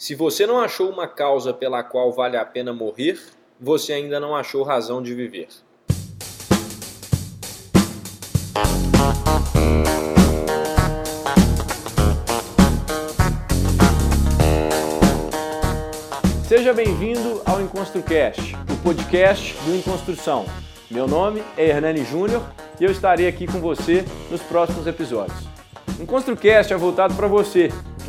Se você não achou uma causa pela qual vale a pena morrer, você ainda não achou razão de viver. Seja bem-vindo ao EnconstruCast, o podcast do Enconstrução. Meu nome é Hernani Júnior e eu estarei aqui com você nos próximos episódios. EnconstruCast é voltado para você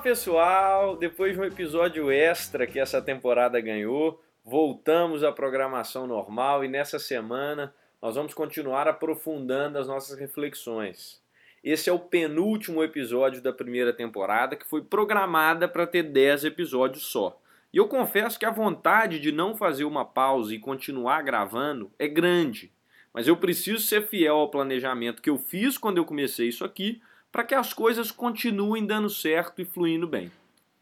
Pessoal, depois de um episódio extra que essa temporada ganhou, voltamos à programação normal e nessa semana nós vamos continuar aprofundando as nossas reflexões. Esse é o penúltimo episódio da primeira temporada que foi programada para ter 10 episódios só. E eu confesso que a vontade de não fazer uma pausa e continuar gravando é grande, mas eu preciso ser fiel ao planejamento que eu fiz quando eu comecei isso aqui para que as coisas continuem dando certo e fluindo bem.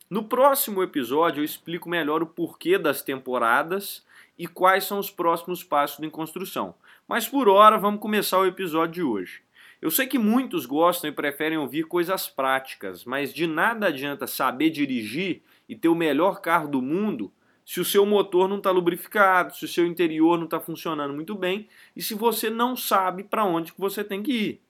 No próximo episódio eu explico melhor o porquê das temporadas e quais são os próximos passos em construção. Mas por hora vamos começar o episódio de hoje. Eu sei que muitos gostam e preferem ouvir coisas práticas, mas de nada adianta saber dirigir e ter o melhor carro do mundo se o seu motor não está lubrificado, se o seu interior não está funcionando muito bem e se você não sabe para onde que você tem que ir.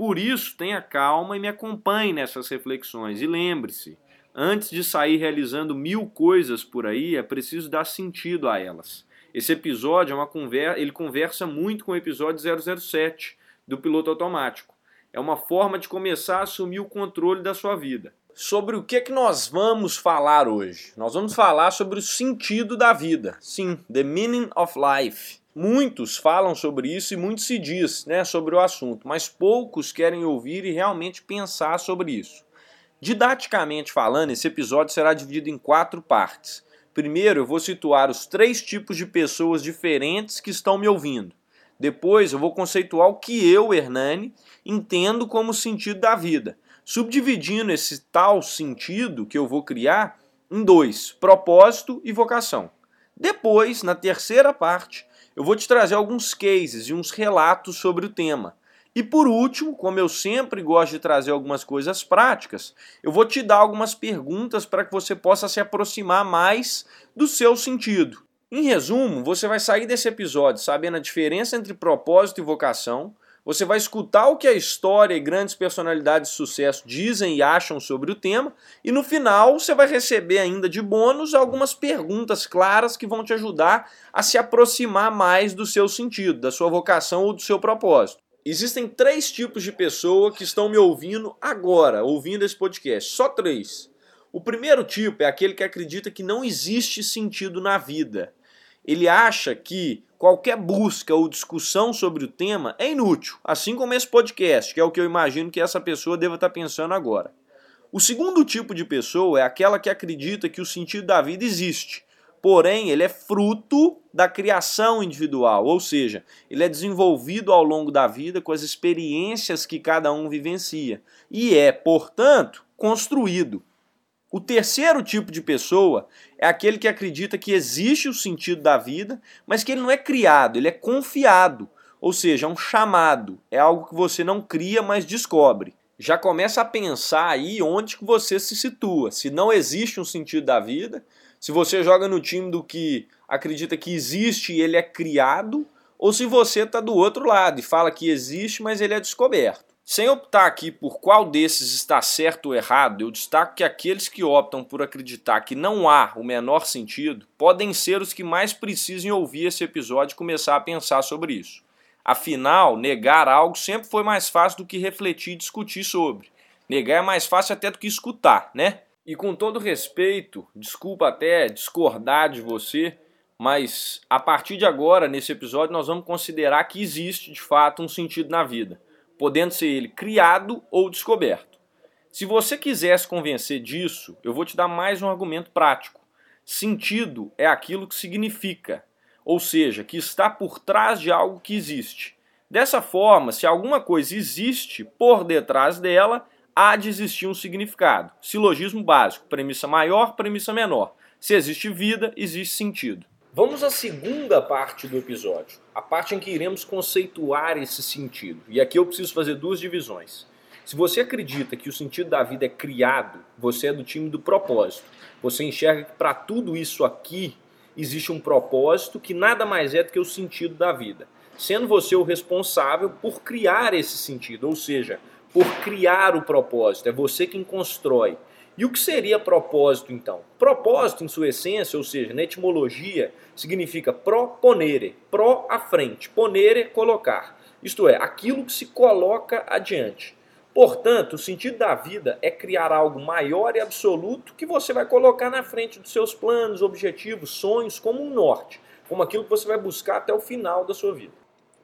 Por isso, tenha calma e me acompanhe nessas reflexões. E lembre-se, antes de sair realizando mil coisas por aí, é preciso dar sentido a elas. Esse episódio é uma conversa, ele conversa muito com o episódio 007 do piloto automático. É uma forma de começar a assumir o controle da sua vida. Sobre o que é que nós vamos falar hoje? Nós vamos falar sobre o sentido da vida. Sim, the meaning of life. Muitos falam sobre isso e muito se diz né, sobre o assunto, mas poucos querem ouvir e realmente pensar sobre isso. Didaticamente falando, esse episódio será dividido em quatro partes. Primeiro, eu vou situar os três tipos de pessoas diferentes que estão me ouvindo. Depois, eu vou conceituar o que eu, Hernani, entendo como sentido da vida, subdividindo esse tal sentido que eu vou criar em dois: propósito e vocação. Depois, na terceira parte, eu vou te trazer alguns cases e uns relatos sobre o tema. E por último, como eu sempre gosto de trazer algumas coisas práticas, eu vou te dar algumas perguntas para que você possa se aproximar mais do seu sentido. Em resumo, você vai sair desse episódio sabendo a diferença entre propósito e vocação, você vai escutar o que a história e grandes personalidades de sucesso dizem e acham sobre o tema, e no final você vai receber ainda de bônus algumas perguntas claras que vão te ajudar a se aproximar mais do seu sentido, da sua vocação ou do seu propósito. Existem três tipos de pessoa que estão me ouvindo agora, ouvindo esse podcast. Só três. O primeiro tipo é aquele que acredita que não existe sentido na vida. Ele acha que qualquer busca ou discussão sobre o tema é inútil, assim como esse podcast, que é o que eu imagino que essa pessoa deva estar pensando agora. O segundo tipo de pessoa é aquela que acredita que o sentido da vida existe, porém ele é fruto da criação individual, ou seja, ele é desenvolvido ao longo da vida com as experiências que cada um vivencia e é, portanto, construído. O terceiro tipo de pessoa é aquele que acredita que existe o sentido da vida, mas que ele não é criado, ele é confiado. Ou seja, é um chamado, é algo que você não cria, mas descobre. Já começa a pensar aí onde que você se situa. Se não existe um sentido da vida, se você joga no time do que acredita que existe e ele é criado, ou se você está do outro lado e fala que existe, mas ele é descoberto. Sem optar aqui por qual desses está certo ou errado, eu destaco que aqueles que optam por acreditar que não há o menor sentido podem ser os que mais precisem ouvir esse episódio e começar a pensar sobre isso. Afinal, negar algo sempre foi mais fácil do que refletir e discutir sobre. Negar é mais fácil até do que escutar, né? E com todo respeito, desculpa até discordar de você, mas a partir de agora, nesse episódio, nós vamos considerar que existe de fato um sentido na vida. Podendo ser ele criado ou descoberto. Se você quiser se convencer disso, eu vou te dar mais um argumento prático. Sentido é aquilo que significa, ou seja, que está por trás de algo que existe. Dessa forma, se alguma coisa existe por detrás dela, há de existir um significado. Silogismo básico: premissa maior, premissa menor. Se existe vida, existe sentido. Vamos à segunda parte do episódio, a parte em que iremos conceituar esse sentido. E aqui eu preciso fazer duas divisões. Se você acredita que o sentido da vida é criado, você é do time do propósito. Você enxerga que para tudo isso aqui existe um propósito que nada mais é do que o sentido da vida. Sendo você o responsável por criar esse sentido, ou seja, por criar o propósito. É você quem constrói. E o que seria propósito então? Propósito, em sua essência, ou seja, na etimologia, significa proponere, pro à frente, ponere, colocar. Isto é, aquilo que se coloca adiante. Portanto, o sentido da vida é criar algo maior e absoluto que você vai colocar na frente dos seus planos, objetivos, sonhos, como um norte, como aquilo que você vai buscar até o final da sua vida.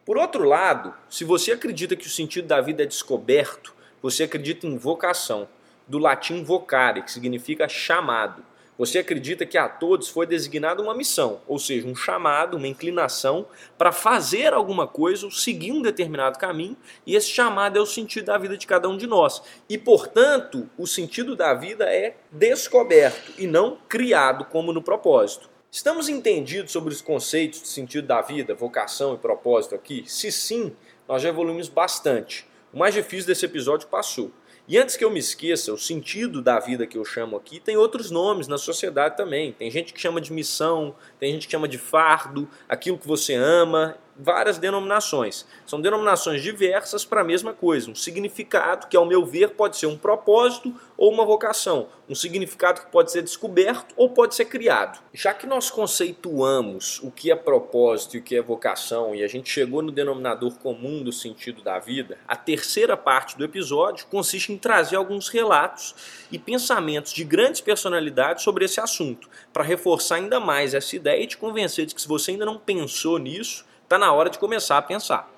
Por outro lado, se você acredita que o sentido da vida é descoberto, você acredita em vocação, do latim vocare, que significa chamado. Você acredita que a todos foi designada uma missão, ou seja, um chamado, uma inclinação para fazer alguma coisa ou seguir um determinado caminho, e esse chamado é o sentido da vida de cada um de nós. E, portanto, o sentido da vida é descoberto e não criado como no propósito. Estamos entendidos sobre os conceitos de sentido da vida, vocação e propósito aqui? Se sim, nós já evoluímos bastante. O mais difícil desse episódio passou. E antes que eu me esqueça, o sentido da vida que eu chamo aqui tem outros nomes na sociedade também. Tem gente que chama de missão, tem gente que chama de fardo, aquilo que você ama, várias denominações. São denominações diversas para a mesma coisa, um significado que, ao meu ver, pode ser um propósito ou uma vocação, um significado que pode ser descoberto ou pode ser criado. Já que nós conceituamos o que é propósito e o que é vocação e a gente chegou no denominador comum do sentido da vida, a terceira parte do episódio consiste em trazer alguns relatos e pensamentos de grandes personalidades sobre esse assunto, para reforçar ainda mais essa ideia e te convencer de que se você ainda não pensou nisso, está na hora de começar a pensar.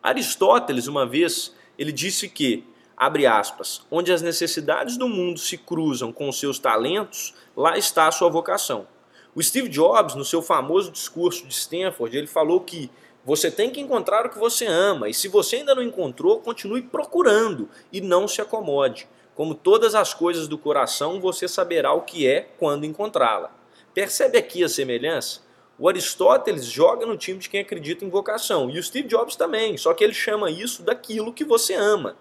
Aristóteles, uma vez, ele disse que, abre aspas, onde as necessidades do mundo se cruzam com os seus talentos, lá está a sua vocação. O Steve Jobs, no seu famoso discurso de Stanford, ele falou que você tem que encontrar o que você ama, e se você ainda não encontrou, continue procurando e não se acomode. Como todas as coisas do coração, você saberá o que é quando encontrá-la. Percebe aqui a semelhança? O Aristóteles joga no time de quem acredita em vocação. E o Steve Jobs também, só que ele chama isso daquilo que você ama.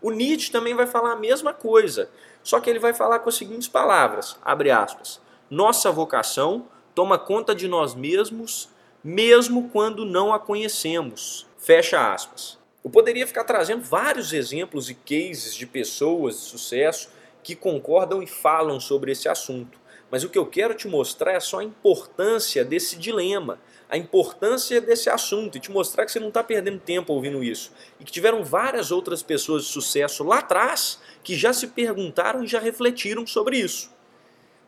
O Nietzsche também vai falar a mesma coisa, só que ele vai falar com as seguintes palavras, abre aspas, nossa vocação toma conta de nós mesmos, mesmo quando não a conhecemos, fecha aspas. Eu poderia ficar trazendo vários exemplos e cases de pessoas de sucesso que concordam e falam sobre esse assunto. Mas o que eu quero te mostrar é só a importância desse dilema, a importância desse assunto e te mostrar que você não está perdendo tempo ouvindo isso. E que tiveram várias outras pessoas de sucesso lá atrás que já se perguntaram e já refletiram sobre isso.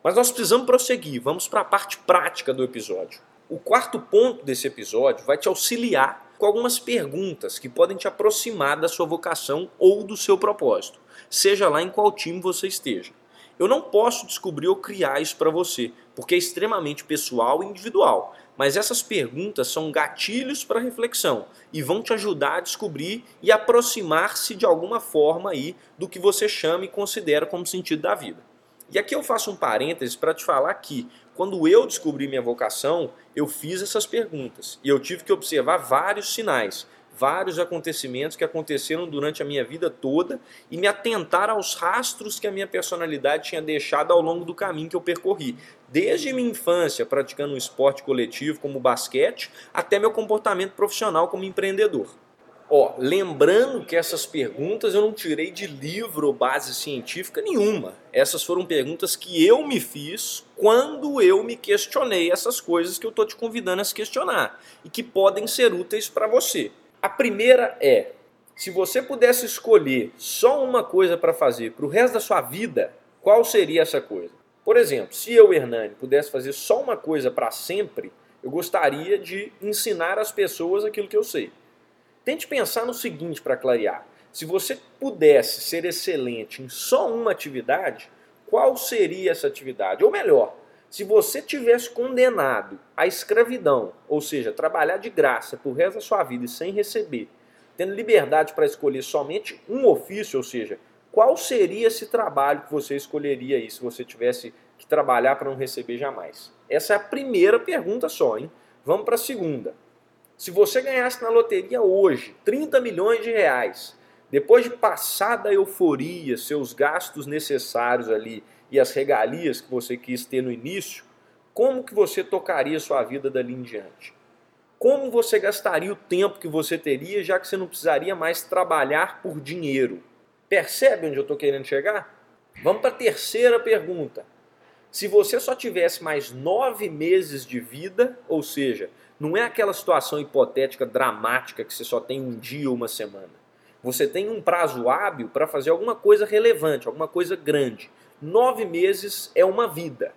Mas nós precisamos prosseguir, vamos para a parte prática do episódio. O quarto ponto desse episódio vai te auxiliar com algumas perguntas que podem te aproximar da sua vocação ou do seu propósito, seja lá em qual time você esteja. Eu não posso descobrir ou criar isso para você, porque é extremamente pessoal e individual. Mas essas perguntas são gatilhos para reflexão e vão te ajudar a descobrir e aproximar-se de alguma forma aí do que você chama e considera como sentido da vida. E aqui eu faço um parênteses para te falar que quando eu descobri minha vocação, eu fiz essas perguntas e eu tive que observar vários sinais vários acontecimentos que aconteceram durante a minha vida toda e me atentar aos rastros que a minha personalidade tinha deixado ao longo do caminho que eu percorri. Desde minha infância, praticando um esporte coletivo como basquete, até meu comportamento profissional como empreendedor. Ó, lembrando que essas perguntas eu não tirei de livro ou base científica nenhuma. Essas foram perguntas que eu me fiz quando eu me questionei essas coisas que eu estou te convidando a se questionar e que podem ser úteis para você. A primeira é: se você pudesse escolher só uma coisa para fazer para o resto da sua vida, qual seria essa coisa? Por exemplo, se eu, Hernani, pudesse fazer só uma coisa para sempre, eu gostaria de ensinar às pessoas aquilo que eu sei. Tente pensar no seguinte para clarear. Se você pudesse ser excelente em só uma atividade, qual seria essa atividade? Ou melhor, se você tivesse condenado à escravidão, ou seja, trabalhar de graça por resto da sua vida e sem receber, tendo liberdade para escolher somente um ofício, ou seja, qual seria esse trabalho que você escolheria aí se você tivesse que trabalhar para não receber jamais? Essa é a primeira pergunta só, hein? Vamos para a segunda. Se você ganhasse na loteria hoje 30 milhões de reais, depois de passar a euforia, seus gastos necessários ali e as regalias que você quis ter no início, como que você tocaria sua vida dali em diante? Como você gastaria o tempo que você teria, já que você não precisaria mais trabalhar por dinheiro? Percebe onde eu estou querendo chegar? Vamos para a terceira pergunta. Se você só tivesse mais nove meses de vida, ou seja, não é aquela situação hipotética dramática que você só tem um dia ou uma semana. Você tem um prazo hábil para fazer alguma coisa relevante, alguma coisa grande. Nove meses é uma vida.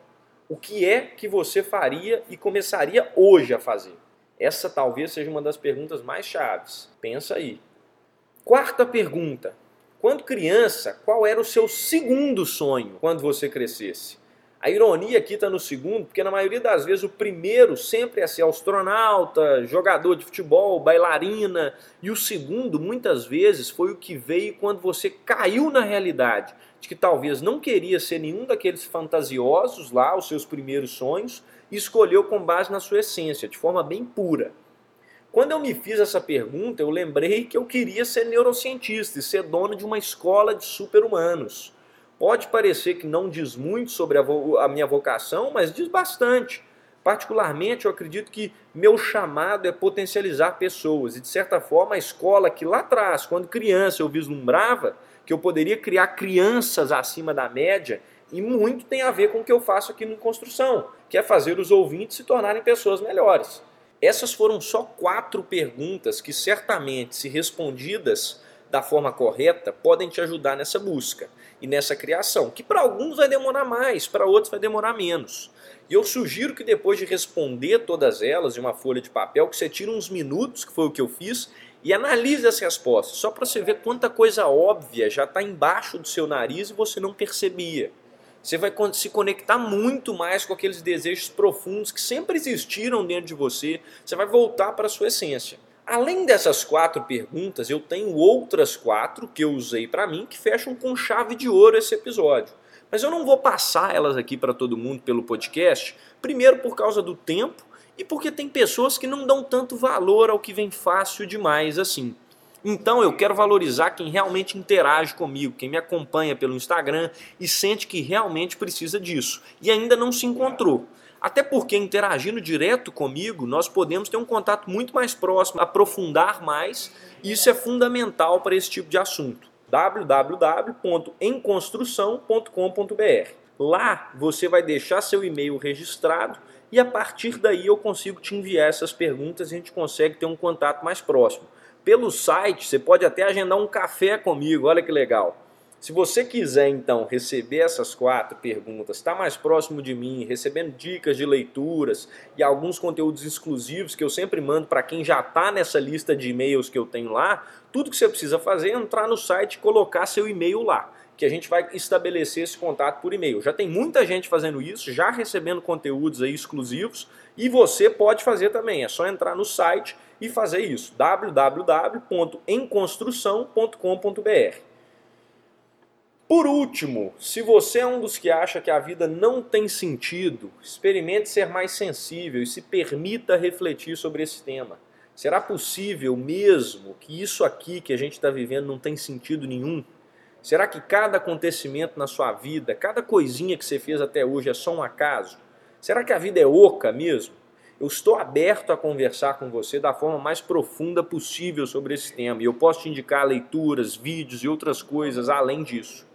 O que é que você faria e começaria hoje a fazer? Essa talvez seja uma das perguntas mais chaves. Pensa aí. Quarta pergunta. Quando criança, qual era o seu segundo sonho quando você crescesse? A ironia aqui está no segundo, porque na maioria das vezes o primeiro sempre é ser astronauta, jogador de futebol, bailarina, e o segundo muitas vezes foi o que veio quando você caiu na realidade de que talvez não queria ser nenhum daqueles fantasiosos lá, os seus primeiros sonhos, e escolheu com base na sua essência, de forma bem pura. Quando eu me fiz essa pergunta, eu lembrei que eu queria ser neurocientista e ser dono de uma escola de super-humanos. Pode parecer que não diz muito sobre a, a minha vocação, mas diz bastante. Particularmente, eu acredito que meu chamado é potencializar pessoas. E, de certa forma, a escola que lá atrás, quando criança, eu vislumbrava que eu poderia criar crianças acima da média, e muito tem a ver com o que eu faço aqui no Construção, que é fazer os ouvintes se tornarem pessoas melhores. Essas foram só quatro perguntas que, certamente, se respondidas da forma correta, podem te ajudar nessa busca e nessa criação, que para alguns vai demorar mais, para outros vai demorar menos. E eu sugiro que depois de responder todas elas em uma folha de papel, que você tire uns minutos, que foi o que eu fiz, e analise as respostas, só para você ver quanta coisa óbvia já está embaixo do seu nariz e você não percebia. Você vai se conectar muito mais com aqueles desejos profundos que sempre existiram dentro de você. Você vai voltar para a sua essência. Além dessas quatro perguntas, eu tenho outras quatro que eu usei para mim que fecham com chave de ouro esse episódio. Mas eu não vou passar elas aqui para todo mundo pelo podcast, primeiro por causa do tempo e porque tem pessoas que não dão tanto valor ao que vem fácil demais assim. Então eu quero valorizar quem realmente interage comigo, quem me acompanha pelo Instagram e sente que realmente precisa disso e ainda não se encontrou. Até porque interagindo direto comigo, nós podemos ter um contato muito mais próximo, aprofundar mais, e isso é fundamental para esse tipo de assunto. www.emconstrução.com.br. Lá você vai deixar seu e-mail registrado e a partir daí eu consigo te enviar essas perguntas e a gente consegue ter um contato mais próximo. Pelo site, você pode até agendar um café comigo, olha que legal. Se você quiser então receber essas quatro perguntas, estar tá mais próximo de mim, recebendo dicas de leituras e alguns conteúdos exclusivos que eu sempre mando para quem já está nessa lista de e-mails que eu tenho lá, tudo que você precisa fazer é entrar no site e colocar seu e-mail lá, que a gente vai estabelecer esse contato por e-mail. Já tem muita gente fazendo isso, já recebendo conteúdos aí exclusivos e você pode fazer também. É só entrar no site e fazer isso. www.emconstrução.com.br por último, se você é um dos que acha que a vida não tem sentido, experimente ser mais sensível e se permita refletir sobre esse tema. Será possível mesmo que isso aqui que a gente está vivendo não tem sentido nenhum? Será que cada acontecimento na sua vida, cada coisinha que você fez até hoje é só um acaso? Será que a vida é oca mesmo? Eu estou aberto a conversar com você da forma mais profunda possível sobre esse tema e eu posso te indicar leituras, vídeos e outras coisas além disso.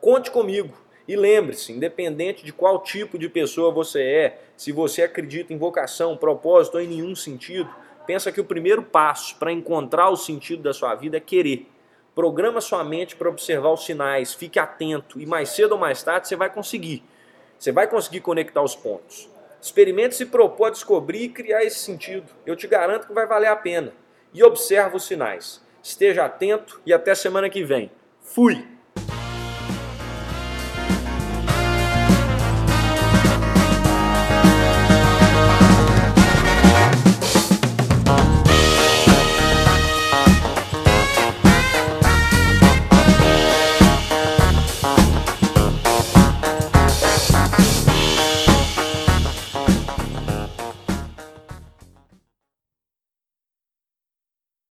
Conte comigo. E lembre-se, independente de qual tipo de pessoa você é, se você acredita em vocação, propósito ou em nenhum sentido, pensa que o primeiro passo para encontrar o sentido da sua vida é querer. Programa sua mente para observar os sinais, fique atento e mais cedo ou mais tarde você vai conseguir. Você vai conseguir conectar os pontos. Experimente se propor a descobrir e criar esse sentido. Eu te garanto que vai valer a pena. E observa os sinais. esteja atento e até semana que vem. Fui!